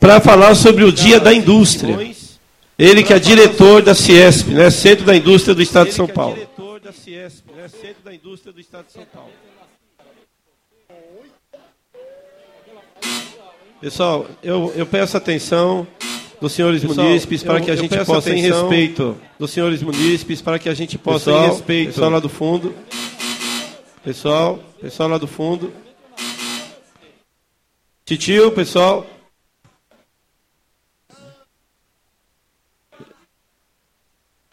para falar sobre o Dia da Indústria. Ele que é diretor da Ciesp, né, Centro da Indústria do Estado de São Paulo. diretor da Ciesp, né, Centro da Indústria do Estado de São Paulo. Pessoal, eu, eu peço atenção dos senhores Pessoal, munícipes para que a gente possa, em respeito dos senhores munícipes, para que a gente possa, pessoal, em respeito, pessoal lá do fundo, pessoal, pessoal lá do fundo, titio, pessoal.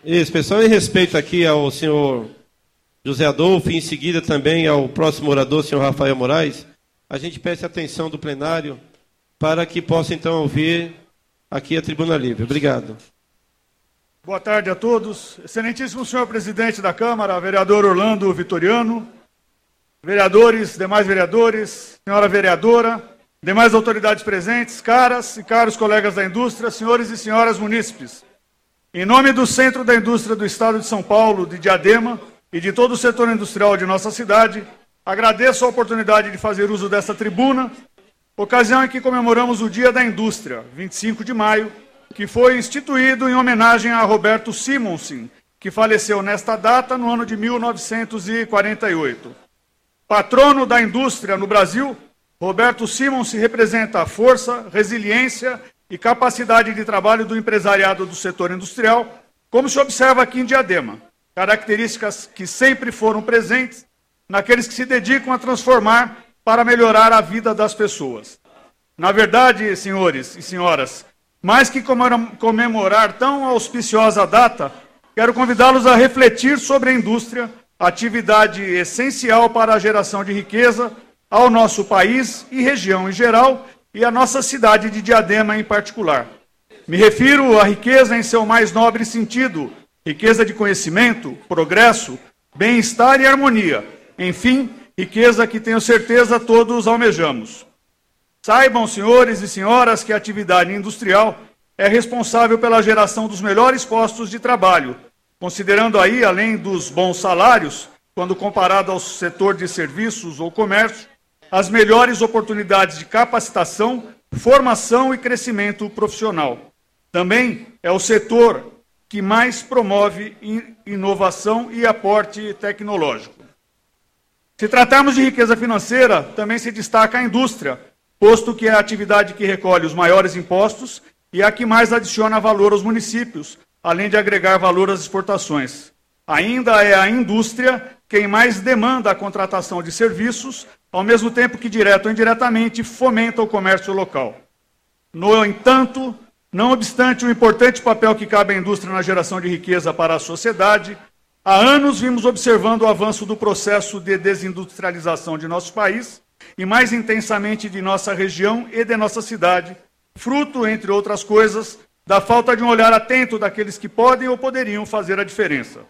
Isso, pessoal, em respeito aqui ao senhor José Adolfo e em seguida também ao próximo orador, senhor Rafael Moraes, a gente peça atenção do plenário para que possa então ouvir aqui a tribuna livre. Obrigado. Boa tarde a todos. Excelentíssimo senhor presidente da Câmara, vereador Orlando Vitoriano, vereadores, demais vereadores, senhora vereadora, demais autoridades presentes, caras e caros colegas da indústria, senhores e senhoras munícipes. Em nome do Centro da Indústria do Estado de São Paulo, de Diadema, e de todo o setor industrial de nossa cidade, agradeço a oportunidade de fazer uso desta tribuna ocasião em que comemoramos o Dia da Indústria, 25 de maio, que foi instituído em homenagem a Roberto Simonsen, que faleceu nesta data no ano de 1948. Patrono da indústria no Brasil, Roberto Simonsen representa a força, resiliência e capacidade de trabalho do empresariado do setor industrial, como se observa aqui em Diadema, características que sempre foram presentes naqueles que se dedicam a transformar para melhorar a vida das pessoas. Na verdade, senhores e senhoras, mais que comemorar tão auspiciosa data, quero convidá-los a refletir sobre a indústria, atividade essencial para a geração de riqueza ao nosso país e região em geral e à nossa cidade de Diadema em particular. Me refiro à riqueza em seu mais nobre sentido, riqueza de conhecimento, progresso, bem-estar e harmonia. Enfim, riqueza que tenho certeza todos almejamos. Saibam, senhores e senhoras, que a atividade industrial é responsável pela geração dos melhores postos de trabalho, considerando aí, além dos bons salários, quando comparado ao setor de serviços ou comércio, as melhores oportunidades de capacitação, formação e crescimento profissional. Também é o setor que mais promove inovação e aporte tecnológico. Se tratarmos de riqueza financeira, também se destaca a indústria, posto que é a atividade que recolhe os maiores impostos e a que mais adiciona valor aos municípios, além de agregar valor às exportações. Ainda é a indústria quem mais demanda a contratação de serviços, ao mesmo tempo que, direto ou indiretamente, fomenta o comércio local. No entanto, não obstante o importante papel que cabe à indústria na geração de riqueza para a sociedade, Há anos vimos observando o avanço do processo de desindustrialização de nosso país e mais intensamente de nossa região e de nossa cidade, fruto, entre outras coisas, da falta de um olhar atento daqueles que podem ou poderiam fazer a diferença.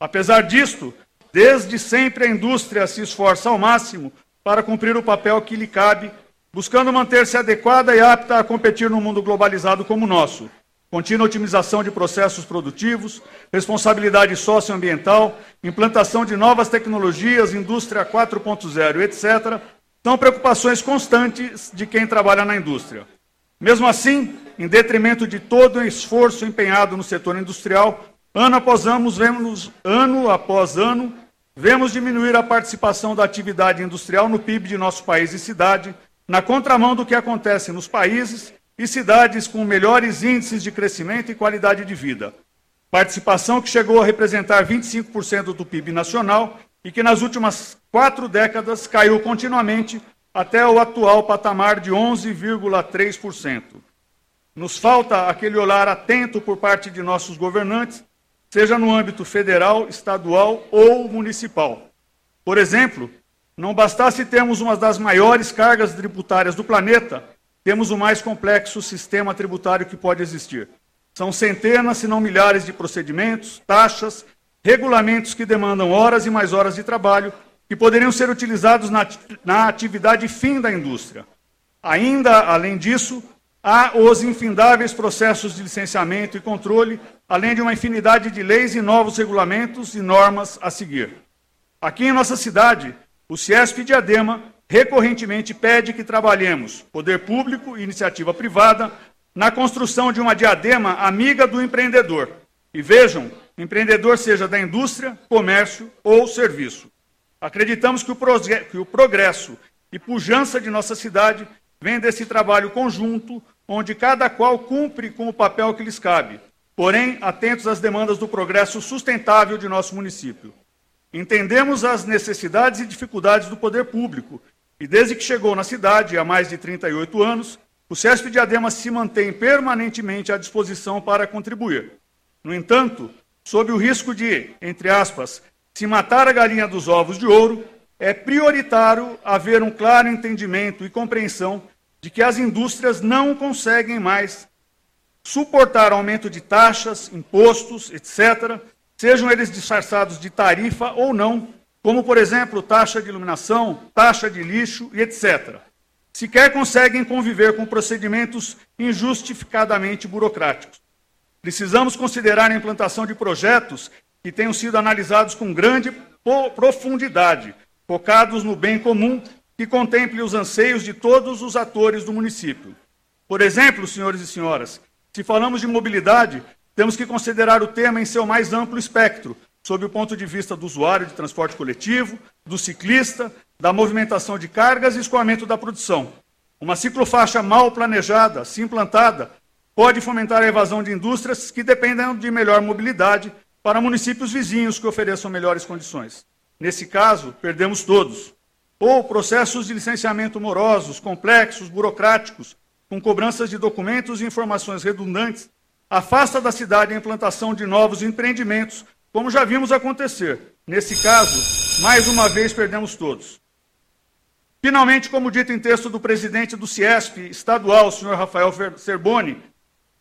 Apesar disto, desde sempre a indústria se esforça ao máximo para cumprir o papel que lhe cabe, buscando manter-se adequada e apta a competir no mundo globalizado como o nosso, contínua otimização de processos produtivos, responsabilidade socioambiental, implantação de novas tecnologias, indústria 4.0, etc., são preocupações constantes de quem trabalha na indústria. Mesmo assim, em detrimento de todo o esforço empenhado no setor industrial, ano após ano, vemos, ano após ano, vemos diminuir a participação da atividade industrial no PIB de nosso país e cidade, na contramão do que acontece nos países e cidades com melhores índices de crescimento e qualidade de vida. Participação que chegou a representar 25% do PIB nacional e que nas últimas quatro décadas caiu continuamente até o atual patamar de 11,3%. Nos falta aquele olhar atento por parte de nossos governantes, seja no âmbito federal, estadual ou municipal. Por exemplo, não bastasse termos uma das maiores cargas tributárias do planeta, temos o mais complexo sistema tributário que pode existir. São centenas, se não milhares, de procedimentos, taxas, regulamentos que demandam horas e mais horas de trabalho que poderiam ser utilizados na, atividade fim da indústria. Ainda, além disso, há os infindáveis processos de licenciamento e controle, além de uma infinidade de leis e novos regulamentos e normas a seguir. Aqui em nossa cidade, o Ciesp Diadema recorrentemente pede que trabalhemos, poder público e iniciativa privada, na construção de uma diadema amiga do empreendedor. E vejam, empreendedor seja da indústria, comércio ou serviço. Acreditamos que o progresso e pujança de nossa cidade vem desse trabalho conjunto, onde cada qual cumpre com o papel que lhes cabe, porém atentos às demandas do progresso sustentável de nosso município. Entendemos as necessidades e dificuldades do poder público, e desde que chegou na cidade, há mais de 38 anos, o CESP Diadema se mantém permanentemente à disposição para contribuir. No entanto, sob o risco de, entre aspas, se matar a galinha dos ovos de ouro, é prioritário haver um claro entendimento e compreensão de que as indústrias não conseguem mais suportar aumento de taxas, impostos, etc., sejam eles disfarçados de tarifa ou não, como, por exemplo, taxa de iluminação, taxa de lixo e etc. Sequer conseguem conviver com procedimentos injustificadamente burocráticos. Precisamos considerar a implantação de projetos que tenham sido analisados com grande profundidade, focados no bem comum, que contemple os anseios de todos os atores do município. Por exemplo, senhores e senhoras, se falamos de mobilidade, temos que considerar o tema em seu mais amplo espectro, sob o ponto de vista do usuário de transporte coletivo, do ciclista, da movimentação de cargas e escoamento da produção. Uma ciclofaixa mal planejada, se implantada, pode fomentar a evasão de indústrias que dependem de melhor mobilidade para municípios vizinhos que ofereçam melhores condições. Nesse caso, perdemos todos. Ou processos de licenciamento morosos, complexos, burocráticos, com cobranças de documentos e informações redundantes, afasta da cidade a implantação de novos empreendimentos, como já vimos acontecer. Nesse caso, mais uma vez perdemos todos. Finalmente, como dito em texto do presidente do CIESP estadual, senhor Rafael Serboni,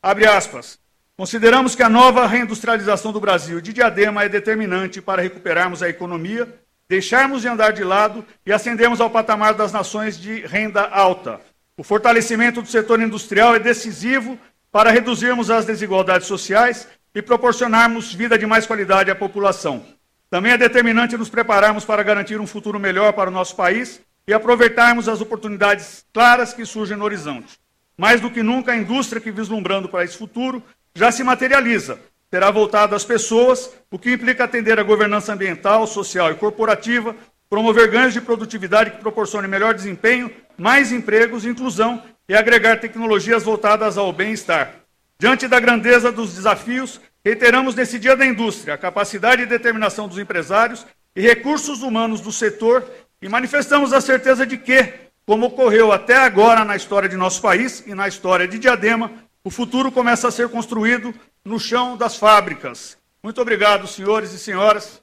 abre aspas, consideramos que a nova reindustrialização do Brasil de Diadema é determinante para recuperarmos a economia, deixarmos de andar de lado e ascendermos ao patamar das nações de renda alta. O fortalecimento do setor industrial é decisivo para reduzirmos as desigualdades sociais e proporcionarmos vida de mais qualidade à população. Também é determinante nos prepararmos para garantir um futuro melhor para o nosso país e aproveitarmos as oportunidades claras que surgem no horizonte. Mais do que nunca, a indústria que vislumbrando para esse futuro já se materializa, será voltada às pessoas, o que implica atender a governança ambiental, social e corporativa, promover ganhos de produtividade que proporcionem melhor desempenho, mais empregos, inclusão e agregar tecnologias voltadas ao bem-estar. Diante da grandeza dos desafios, reiteramos nesse Dia da Indústria a capacidade e determinação dos empresários e recursos humanos do setor e manifestamos a certeza de que, como ocorreu até agora na história de nosso país e na história de Diadema, o futuro começa a ser construído no chão das fábricas. Muito obrigado, senhores e senhoras,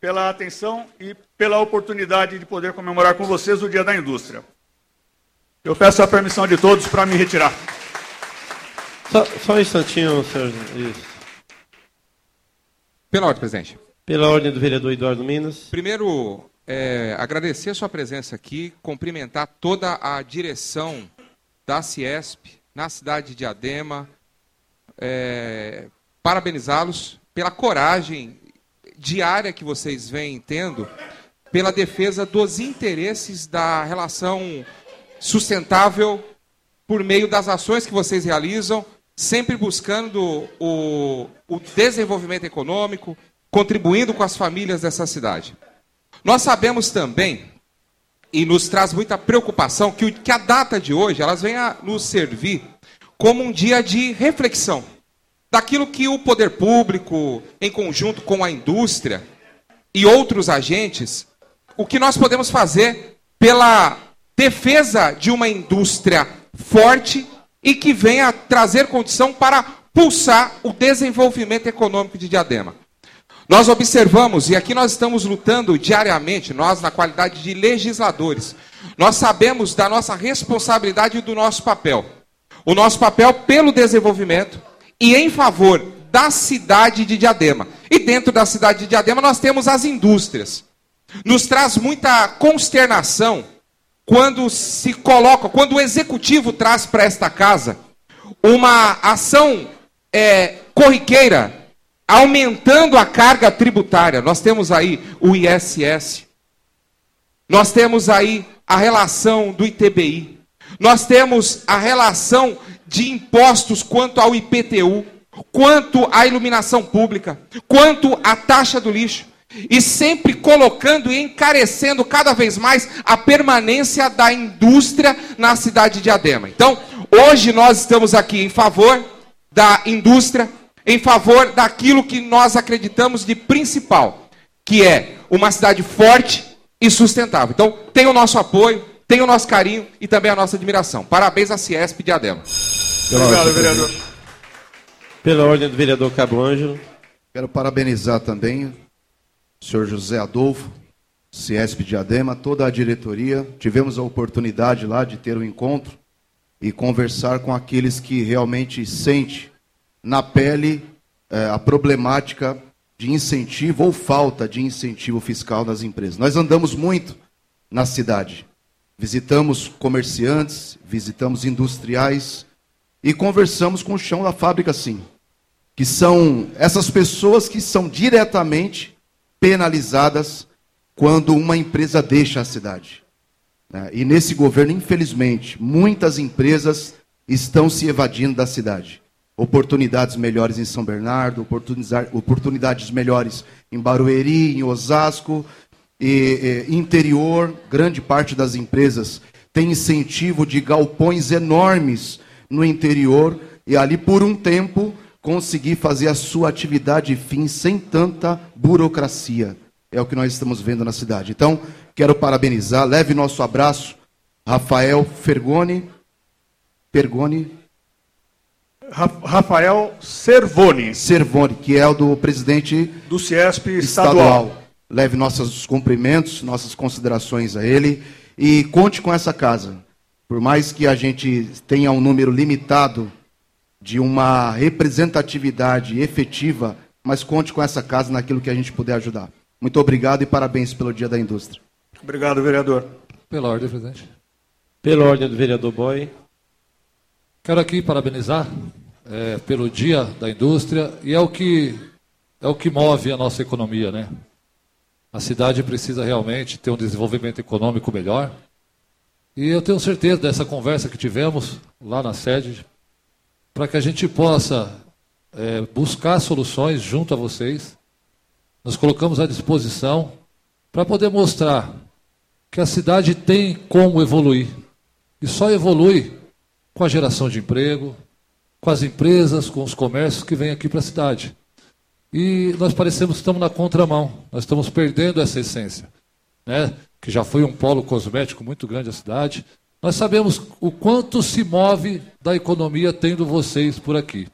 pela atenção e pela oportunidade de poder comemorar com vocês o Dia da Indústria. Eu peço a permissão de todos para me retirar. Só, só um instantinho, senhor. Isso. Pela ordem, presidente. Pela ordem do vereador Eduardo Minas. Primeiro, é, agradecer a sua presença aqui, cumprimentar toda a direção da Ciesp na cidade de Adema, é, parabenizá-los pela coragem diária que vocês vêm tendo pela defesa dos interesses da relação sustentável por meio das ações que vocês realizam, sempre buscando o, o desenvolvimento econômico, contribuindo com as famílias dessa cidade. Nós sabemos também, e nos traz muita preocupação, que, que a data de hoje elas a nos servir como um dia de reflexão daquilo que o poder público, em conjunto com a indústria e outros agentes, o que nós podemos fazer pela defesa de uma indústria forte e que venha trazer condição para pulsar o desenvolvimento econômico de Diadema. Nós observamos, e aqui nós estamos lutando diariamente, nós, na qualidade de legisladores, nós sabemos da nossa responsabilidade e do nosso papel. O nosso papel pelo desenvolvimento e em favor da cidade de Diadema. E dentro da cidade de Diadema nós temos as indústrias. Nos traz muita consternação quando se coloca, quando o executivo traz para esta casa uma ação é, corriqueira, aumentando a carga tributária. Nós temos aí o ISS, nós temos aí a relação do ITBI, nós temos a relação de impostos quanto ao IPTU, quanto à iluminação pública, quanto à taxa do lixo, e sempre colocando e encarecendo cada vez mais a permanência da indústria na cidade de Adema. Então, hoje nós estamos aqui em favor da indústria, em favor daquilo que nós acreditamos de principal, que é uma cidade forte e sustentável. Então, tem o nosso apoio, tem o nosso carinho e também a nossa admiração. Parabéns à Ciesp de Adema. Obrigado, vereador. Pela ordem do vereador Cabo Ângelo. Quero parabenizar também o senhor José Adolfo, Ciesp de Adema, toda a diretoria. Tivemos a oportunidade lá de ter um encontro e conversar com aqueles que realmente sente na pele eh, a problemática de incentivo ou falta de incentivo fiscal nas empresas. Nós andamos muito na cidade. Visitamos comerciantes, visitamos industriais e conversamos com o chão da fábrica, sim. Que são essas pessoas que são diretamente penalizadas quando uma empresa deixa a cidade. Né? E nesse governo, infelizmente, muitas empresas estão se evadindo da cidade. Oportunidades melhores em São Bernardo, oportunidades melhores em Barueri, em Osasco, e, e, interior, grande parte das empresas tem incentivo de galpões enormes no interior e ali por um tempo conseguir fazer a sua atividade fim sem tanta burocracia. É o que nós estamos vendo na cidade. Então, quero parabenizar, leve nosso abraço, Rafael Fergoni. Fergoni. Rafael Servoni. Servoni, que é o do presidente do Ciesp estadual. estadual. Leve nossos cumprimentos, nossas considerações a ele e conte com essa casa. Por mais que a gente tenha um número limitado de uma representatividade efetiva, mas conte com essa casa naquilo que a gente puder ajudar. Muito obrigado e parabéns pelo Dia da Indústria. Obrigado, vereador. Pela ordem, presidente. Pela ordem do vereador Boy. Quero aqui parabenizar é, pelo Dia da Indústria e é o que é o que move a nossa economia, né? A cidade precisa realmente ter um desenvolvimento econômico melhor. E eu tenho certeza dessa conversa que tivemos lá na sede para que a gente possa é, buscar soluções junto a vocês. Nós colocamos à disposição para poder mostrar que a cidade tem como evoluir. E só evolui com a geração de emprego, com as empresas, com os comércios que vêm aqui para a cidade. E nós parecemos que estamos na contramão, nós estamos perdendo essa essência, né? Que já foi um polo cosmético muito grande a cidade, nós sabemos o quanto se move da economia tendo vocês por aqui.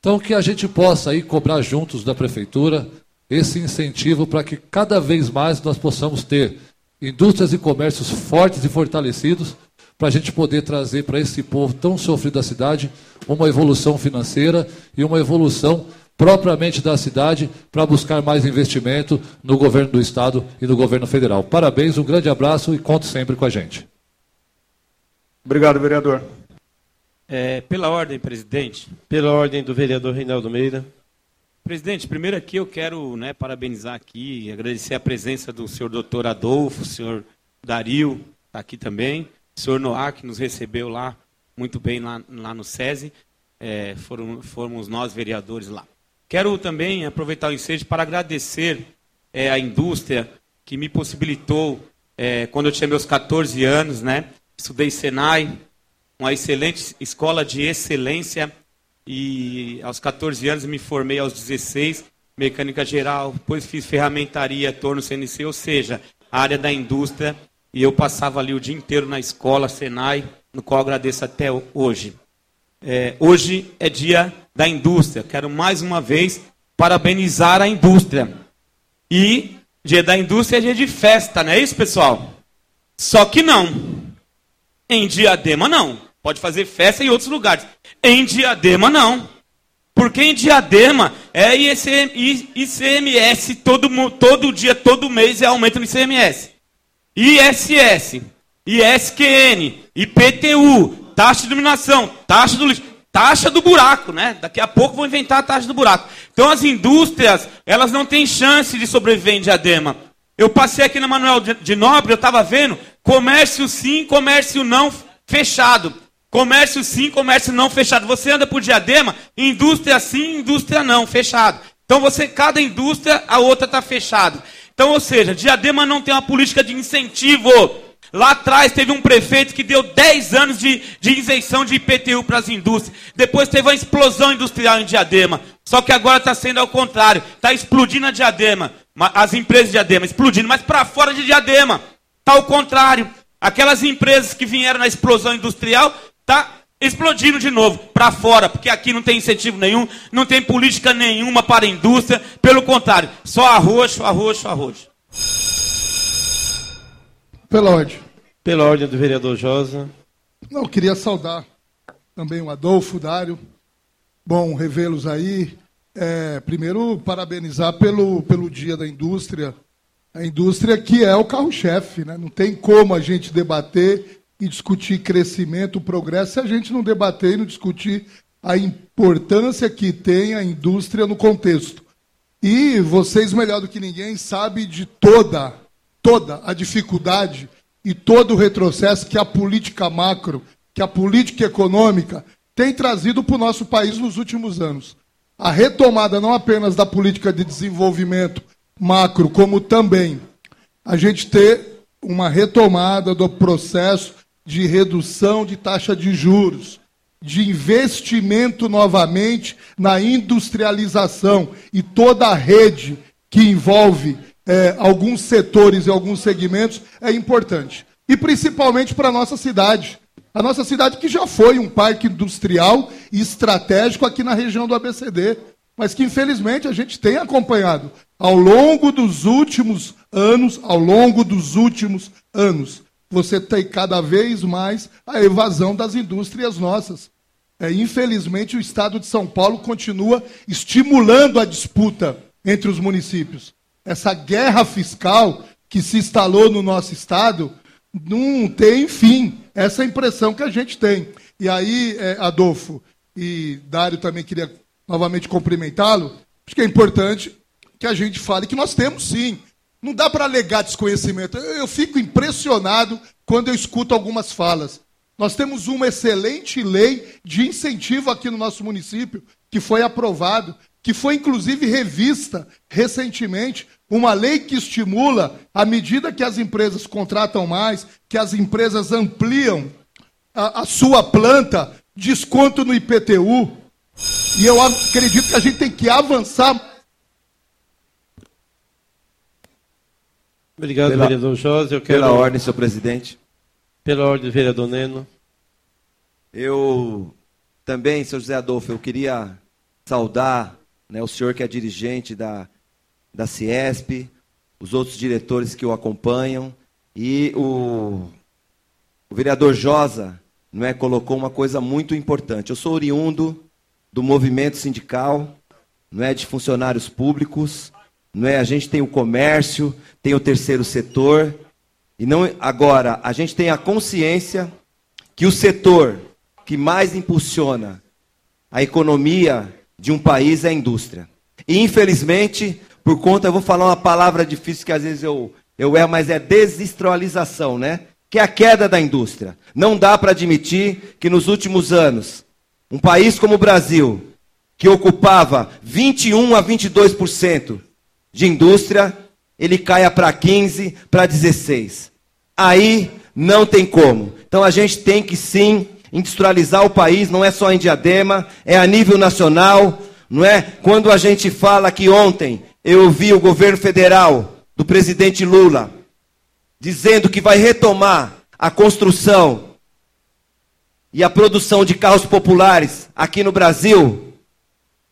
Então, que a gente possa aí cobrar juntos da prefeitura esse incentivo para que cada vez mais nós possamos ter indústrias e comércios fortes e fortalecidos para a gente poder trazer para esse povo tão sofrido da cidade uma evolução financeira e uma evolução propriamente da cidade para buscar mais investimento no governo do estado e no governo federal. Parabéns, um grande abraço e conte sempre com a gente. Obrigado, vereador. É, pela ordem, presidente. Pela ordem do vereador Reinaldo Meira. Presidente, primeiro aqui eu quero né, parabenizar aqui, agradecer a presença do senhor doutor Adolfo, senhor Dario, está aqui também, o senhor Noah, que nos recebeu lá muito bem lá, lá no SESI, é, foram, fomos nós vereadores lá. Quero também aproveitar o ensejo para agradecer é, a indústria que me possibilitou, é, quando eu tinha meus 14 anos, né, Estudei Senai, uma excelente escola de excelência. E aos 14 anos me formei aos 16, mecânica geral, depois fiz ferramentaria, torno CNC, ou seja, área da indústria. E eu passava ali o dia inteiro na escola Senai, no qual agradeço até hoje. É, hoje é dia da indústria. Quero mais uma vez parabenizar a indústria. E dia da indústria é dia de festa, não é isso, pessoal? Só que não. Em Diadema, não. Pode fazer festa em outros lugares. Em Diadema, não. Porque em Diadema é ICMS todo, todo dia, todo mês é aumento no ICMS. ISS, ISQN, IPTU, taxa de iluminação, taxa do lixo, taxa do buraco, né? Daqui a pouco vou inventar a taxa do buraco. Então as indústrias, elas não têm chance de sobreviver em Diadema. Eu passei aqui na Manuel de Nobre, eu estava vendo comércio sim, comércio não fechado. Comércio sim, comércio não fechado. Você anda por diadema, indústria sim, indústria não, fechado. Então você, cada indústria, a outra está fechado. Então, ou seja, diadema não tem uma política de incentivo. Lá atrás teve um prefeito que deu 10 anos de, de isenção de IPTU para as indústrias. Depois teve uma explosão industrial em Diadema. Só que agora está sendo ao contrário. Está explodindo a Diadema. As empresas de Diadema explodindo, mas para fora de Diadema. Está ao contrário. Aquelas empresas que vieram na explosão industrial, está explodindo de novo para fora, porque aqui não tem incentivo nenhum, não tem política nenhuma para a indústria. Pelo contrário, só arroxo, arroxo, arroxo. Pela ordem. Pela ordem do vereador Josa. Não, eu queria saudar também o Adolfo, o Dário. Bom revê-los aí. É, primeiro, parabenizar pelo, pelo Dia da Indústria. A indústria que é o carro-chefe, né? Não tem como a gente debater e discutir crescimento, progresso, se a gente não debater e não discutir a importância que tem a indústria no contexto. E vocês, melhor do que ninguém, sabem de toda toda a dificuldade e todo o retrocesso que a política macro, que a política econômica tem trazido para o nosso país nos últimos anos. A retomada não apenas da política de desenvolvimento macro, como também a gente ter uma retomada do processo de redução de taxa de juros, de investimento novamente na industrialização e toda a rede que envolve é, alguns setores e alguns segmentos é importante. E principalmente para a nossa cidade. A nossa cidade que já foi um parque industrial e estratégico aqui na região do ABCD, mas que infelizmente a gente tem acompanhado ao longo dos últimos anos, ao longo dos últimos anos, você tem cada vez mais a evasão das indústrias nossas. É, infelizmente, o Estado de São Paulo continua estimulando a disputa entre os municípios essa guerra fiscal que se instalou no nosso Estado não tem fim. Essa é a impressão que a gente tem. E aí, é, Adolfo e Dário também queria novamente cumprimentá-lo. Acho que é importante que a gente fale que nós temos sim. Não dá para alegar desconhecimento. Eu, fico impressionado quando eu escuto algumas falas. Nós temos uma excelente lei de incentivo aqui no nosso município, que foi aprovado, que foi inclusive revista recentemente, uma lei que estimula, à medida que as empresas contratam mais, que as empresas ampliam a, a sua planta, desconto no IPTU. E eu acredito que a gente tem que avançar. Obrigado, pela, vereador José. Eu quero... Pela ordem, senhor presidente. Pela ordem, vereador Neno. Eu também, senhor José Adolfo, eu queria saudar né, o senhor que é dirigente da da Ciesp, os outros diretores que o acompanham e o, o vereador Josa não é, colocou uma coisa muito importante. Eu sou oriundo do movimento sindical, não é de funcionários públicos, não é? A gente tem o comércio, tem o terceiro setor e não agora a gente tem a consciência que o setor que mais impulsiona a economia de um país é a indústria. E infelizmente por conta, eu vou falar uma palavra difícil que às vezes eu, eu erro, mas é desindustrialização, né? Que é a queda da indústria. Não dá para admitir que nos últimos anos, um país como o Brasil, que ocupava 21 a 22% de indústria, ele caia para 15, para 16. Aí não tem como. Então a gente tem que sim industrializar o país, não é só em Diadema, é a nível nacional, não é? Quando a gente fala que ontem eu ouvi o governo federal do presidente Lula dizendo que vai retomar a construção e a produção de carros populares aqui no Brasil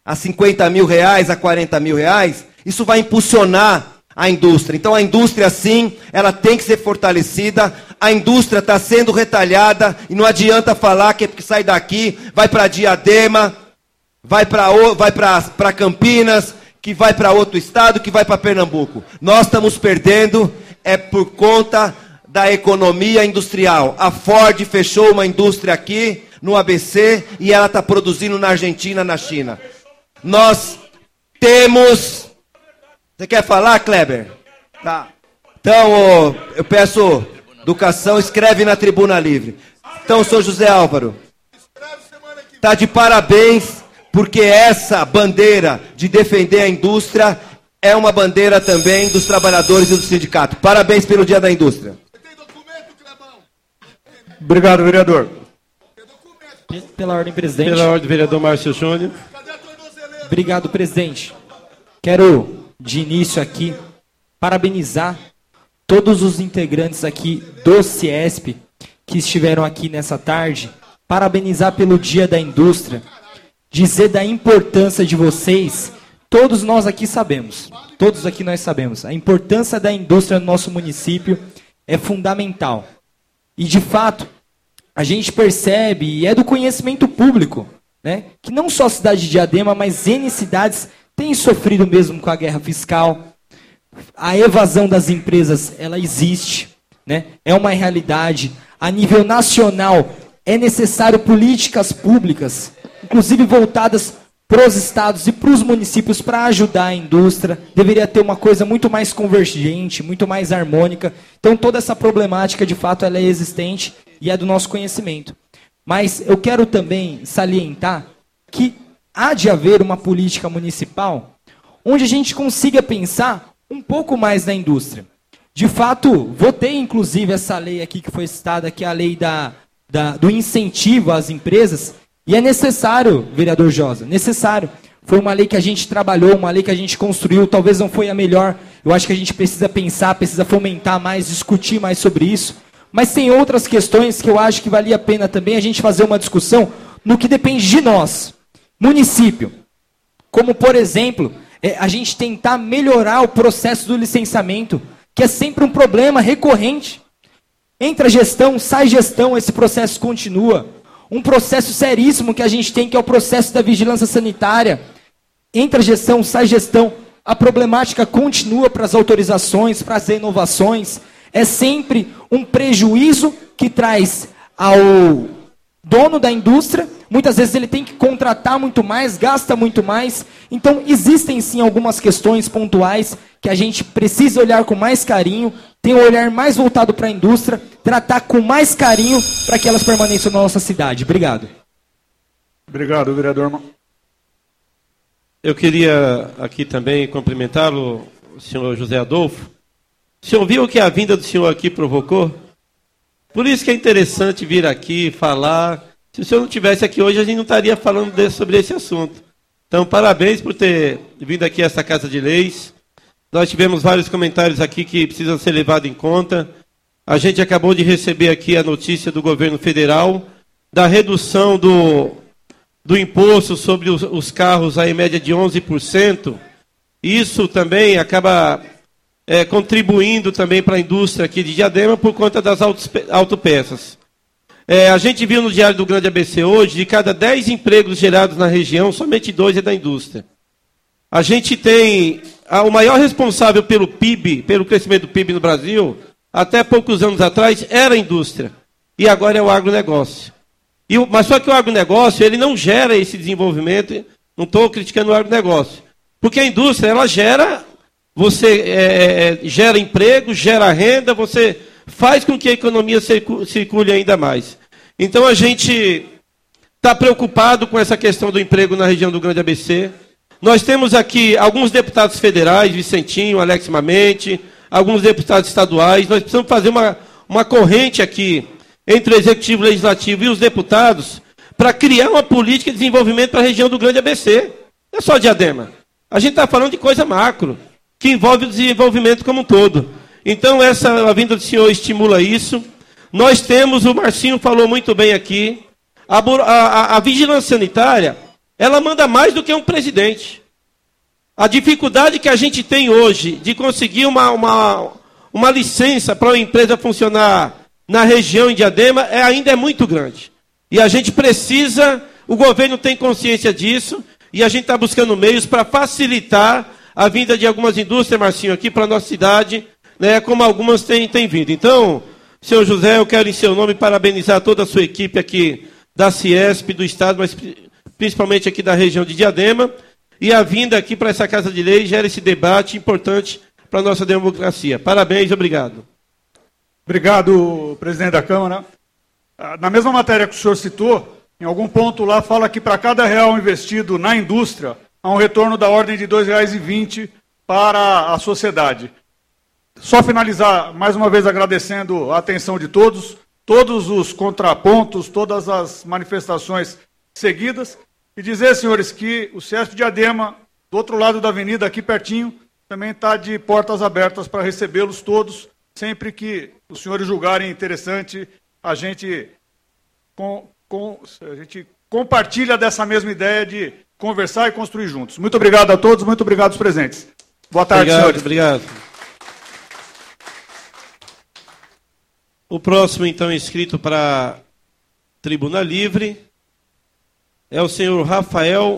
a 50 mil reais, a 40 mil reais, isso vai impulsionar a indústria. Então a indústria sim, ela tem que ser fortalecida. A indústria está sendo retalhada e não adianta falar que é porque sai daqui, vai para Diadema, vai para vai para Campinas, que vai para outro estado, que vai para Pernambuco. Nós estamos perdendo é por conta da economia industrial. A Ford fechou uma indústria aqui no ABC e ela está produzindo na Argentina, na China. Nós temos. Você quer falar, Kleber? Tá. Então, eu peço educação, escreve na tribuna livre. Então, senhor José Álvaro, está de parabéns, porque essa bandeira de defender a indústria é uma bandeira também dos trabalhadores e do sindicato. Parabéns pelo Dia da Indústria. Obrigado, vereador. Pela ordem, presidente. Pela ordem, vereador Márcio Júnior. Obrigado, presidente. Quero, de início aqui, parabenizar todos os integrantes aqui do CIESP que estiveram aqui nessa tarde. Parabenizar pelo Dia da Indústria. Dizer da importância de vocês. Todos nós aqui sabemos. Todos aqui nós sabemos. A importância da indústria no nosso município é fundamental. E, de fato, a gente percebe, e é do conhecimento público, né, que não só a cidade de Diadema, mas N cidades têm sofrido mesmo com a guerra fiscal. A evasão das empresas, ela existe, né, é uma realidade. A nível nacional, é necessário políticas públicas, inclusive voltadas para os estados e para os municípios para ajudar a indústria. Deveria ter uma coisa muito mais convergente, muito mais harmônica. Então toda essa problemática, de fato, ela é existente e é do nosso conhecimento. Mas eu quero também salientar que há de haver uma política municipal onde a gente consiga pensar um pouco mais na indústria. De fato, votei inclusive essa lei aqui que foi citada, que é a lei da, da, do incentivo às empresas, e é necessário, vereador Josa, necessário. Foi uma lei que a gente trabalhou, uma lei que a gente construiu, talvez não foi a melhor. Eu acho que a gente precisa pensar, precisa fomentar mais, discutir mais sobre isso. Mas tem outras questões que eu acho que valia a pena também a gente fazer uma discussão no que depende de nós, município. Como, por exemplo, é, a gente tentar melhorar o processo do licenciamento, que é sempre um problema recorrente. Entra gestão, sai gestão, esse processo continua um processo seríssimo que a gente tem, que é o processo da vigilância sanitária. Entra gestão, sai gestão. A problemática continua para as autorizações, para as inovações. É sempre um prejuízo que traz ao dono da indústria. Muitas vezes ele tem que contratar muito mais, gasta muito mais. Então, existem sim algumas questões pontuais que a gente precisa olhar com mais carinho, ter um olhar mais voltado para a indústria, tratar com mais carinho para que elas permaneçam na nossa cidade. Obrigado. Obrigado, vereador. Eu queria aqui também cumprimentá-lo, senhor José Adolfo. O senhor viu o que a vinda do senhor aqui provocou? Por isso que é interessante vir aqui falar. Se o senhor não tivesse aqui hoje, a gente não estaria falando desse, sobre esse assunto. Então, parabéns por ter vindo aqui a essa Casa de Leis. Nós tivemos vários comentários aqui que precisam ser levados em conta. A gente acabou de receber aqui a notícia do governo federal da redução do, do imposto sobre os, os carros a em média de 11%. Isso também acaba é, contribuindo também para a indústria aqui de Diadema por conta das autopeças. É, a gente viu no Diário do Grande ABC hoje, de cada 10 empregos gerados na região, somente dois é da indústria. A gente tem a, o maior responsável pelo PIB, pelo crescimento do PIB no Brasil, até poucos anos atrás, era a indústria. E agora é o agronegócio. E, mas só que o agronegócio, ele não gera esse desenvolvimento, não estou criticando o agronegócio. Porque a indústria, ela gera, você é, é gera emprego, gera renda, você faz com que a economia circule ainda mais. Então a gente está preocupado com essa questão do emprego na região do Grande ABC. Nós temos aqui alguns deputados federais, Vicentinho, Alex Mamente, alguns deputados estaduais. Nós precisamos fazer uma, uma corrente aqui entre o Executivo, Legislativo e os deputados para criar uma política de desenvolvimento para a região do Grande ABC. Não é só diadema. A gente está falando de coisa macro, que envolve o desenvolvimento como um todo. Então, essa a vinda do senhor estimula isso. Nós temos, o Marcinho falou muito bem aqui, a, a, a vigilância sanitária ela manda mais do que um presidente. A dificuldade que a gente tem hoje de conseguir uma, uma, uma licença para uma empresa funcionar na região de Diadema é, ainda é muito grande. E a gente precisa, o governo tem consciência disso, e a gente está buscando meios para facilitar a vinda de algumas indústrias, Marcinho, aqui para a nossa cidade, né, como algumas têm, têm vindo. Então, senhor José, eu quero em seu nome parabenizar toda a sua equipe aqui da Ciesp, do Estado, mas principalmente aqui da região de Diadema, e a vinda aqui para essa Casa de Lei gera esse debate importante para a nossa democracia. Parabéns, obrigado. Obrigado, presidente da Câmara. Ah, Na mesma matéria que o senhor citou, em algum ponto lá fala que para cada real investido na indústria, há um retorno da ordem de R$ 2,20 para a sociedade. Só finalizar, mais uma vez agradecendo a atenção de todos, todos os contrapontos, todas as manifestações seguidas, e dizer, senhores, que o CESP de Adema, do outro lado da avenida, aqui pertinho, também está de portas abertas para recebê-los todos, sempre que os senhores julgarem interessante, a gente, com, com, a gente compartilha dessa mesma ideia de conversar e construir juntos. Muito obrigado a todos, muito obrigado aos presentes. Boa tarde, obrigado, senhores. Obrigado. O próximo, então, inscrito para Tribuna Livre é o senhor Rafael